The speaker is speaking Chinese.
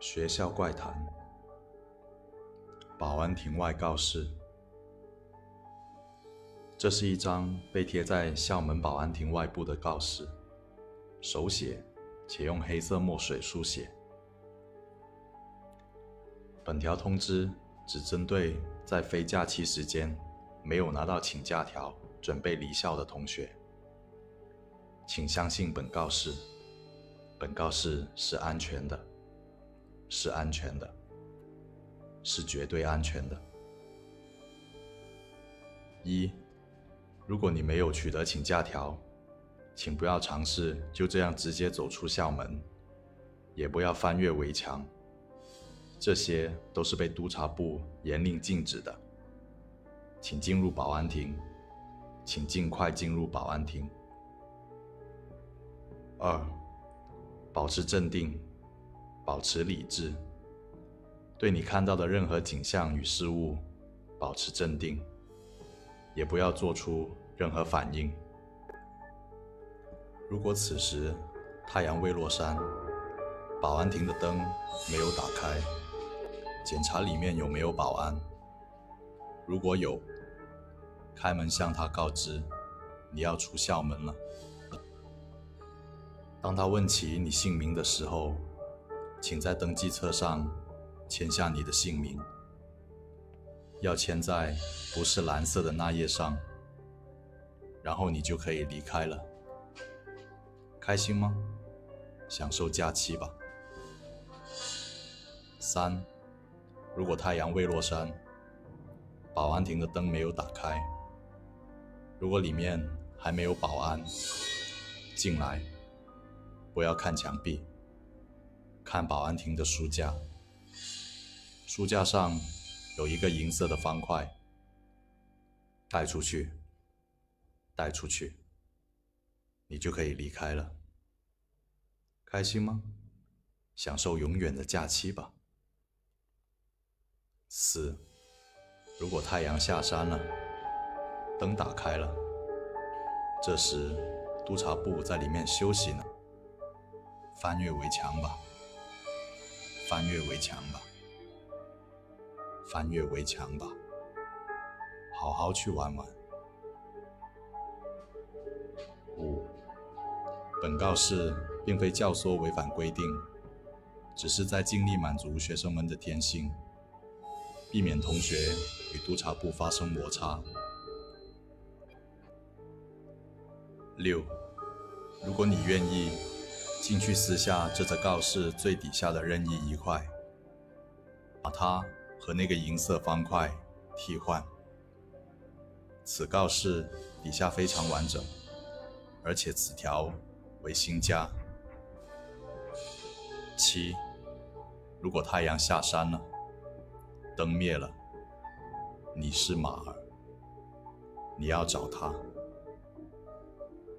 学校怪谈：保安亭外告示。这是一张被贴在校门保安亭外部的告示，手写且用黑色墨水书写。本条通知只针对在非假期时间没有拿到请假条、准备离校的同学，请相信本告示。本告示是安全的。是安全的，是绝对安全的。一，如果你没有取得请假条，请不要尝试就这样直接走出校门，也不要翻越围墙，这些都是被督察部严令禁止的。请进入保安亭，请尽快进入保安亭。二，保持镇定。保持理智，对你看到的任何景象与事物保持镇定，也不要做出任何反应。如果此时太阳未落山，保安亭的灯没有打开，检查里面有没有保安。如果有，开门向他告知你要出校门了。当他问起你姓名的时候。请在登记册上签下你的姓名，要签在不是蓝色的那页上，然后你就可以离开了。开心吗？享受假期吧。三，如果太阳未落山，保安亭的灯没有打开，如果里面还没有保安进来，不要看墙壁。看保安亭的书架，书架上有一个银色的方块。带出去，带出去，你就可以离开了。开心吗？享受永远的假期吧。四，如果太阳下山了，灯打开了，这时督察部在里面休息呢。翻越围墙吧。翻越围墙吧，翻越围墙吧，好好去玩玩。五，本告示并非教唆违反规定，只是在尽力满足学生们的天性，避免同学与督察部发生摩擦。六，如果你愿意。进去撕下这则告示最底下的任意一块，把它和那个银色方块替换。此告示底下非常完整，而且此条为新加。七，如果太阳下山了，灯灭了，你是马儿，你要找他。